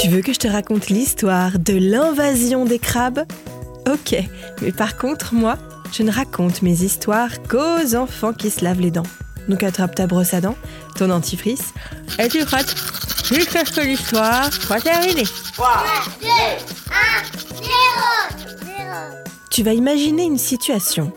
Tu veux que je te raconte l'histoire de l'invasion des crabes? Ok, mais par contre, moi, je ne raconte mes histoires qu'aux enfants qui se lavent les dents. Donc attrape ta brosse à dents, ton dentifrice, et tu frottes jusqu'à ce que l'histoire soit terminée. 3, 2, 1, 0, 0. Tu vas imaginer une situation.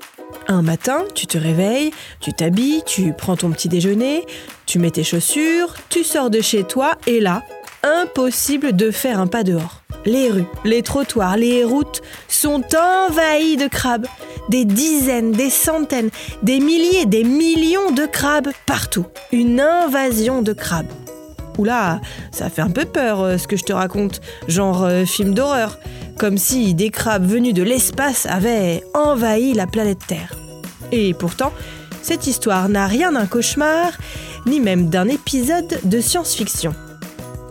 Un matin, tu te réveilles, tu t'habilles, tu prends ton petit déjeuner, tu mets tes chaussures, tu sors de chez toi et là, impossible de faire un pas dehors. Les rues, les trottoirs, les routes sont envahies de crabes. Des dizaines, des centaines, des milliers, des millions de crabes partout. Une invasion de crabes. Oula, ça fait un peu peur euh, ce que je te raconte, genre euh, film d'horreur, comme si des crabes venus de l'espace avaient envahi la planète Terre. Et pourtant, cette histoire n'a rien d'un cauchemar, ni même d'un épisode de science-fiction.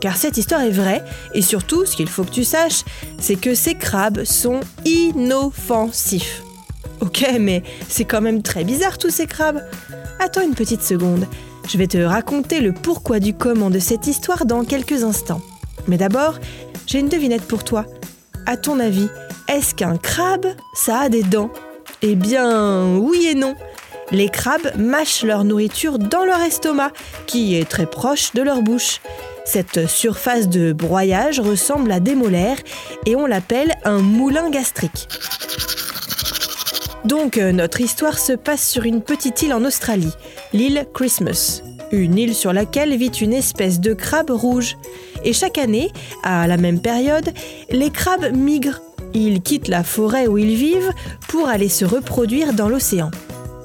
Car cette histoire est vraie, et surtout, ce qu'il faut que tu saches, c'est que ces crabes sont inoffensifs. Ok, mais c'est quand même très bizarre tous ces crabes. Attends une petite seconde, je vais te raconter le pourquoi du comment de cette histoire dans quelques instants. Mais d'abord, j'ai une devinette pour toi. À ton avis, est-ce qu'un crabe, ça a des dents? Eh bien, oui et non. Les crabes mâchent leur nourriture dans leur estomac, qui est très proche de leur bouche. Cette surface de broyage ressemble à des molaires et on l'appelle un moulin gastrique. Donc euh, notre histoire se passe sur une petite île en Australie, l'île Christmas, une île sur laquelle vit une espèce de crabe rouge. Et chaque année, à la même période, les crabes migrent. Ils quittent la forêt où ils vivent pour aller se reproduire dans l'océan.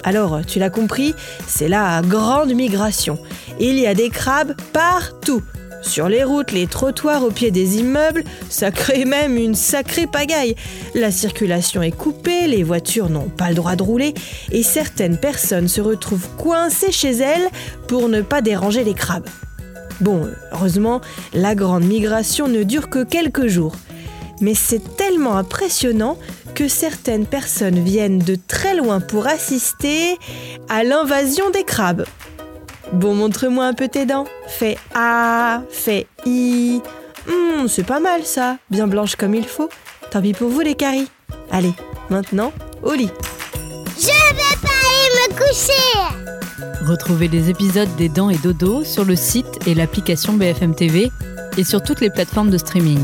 Alors, tu l'as compris, c'est la grande migration. Il y a des crabes partout. Sur les routes, les trottoirs, au pied des immeubles, ça crée même une sacrée pagaille. La circulation est coupée, les voitures n'ont pas le droit de rouler et certaines personnes se retrouvent coincées chez elles pour ne pas déranger les crabes. Bon, heureusement, la grande migration ne dure que quelques jours. Mais c'est tellement impressionnant que certaines personnes viennent de très loin pour assister à l'invasion des crabes. Bon, montre-moi un peu tes dents. Fais A, fais I. Hmm, c'est pas mal ça, bien blanche comme il faut. Tant pis pour vous les caries. Allez, maintenant, au lit. Je vais pas aller me coucher. Retrouvez les épisodes des Dents et Dodo sur le site et l'application BFM TV et sur toutes les plateformes de streaming.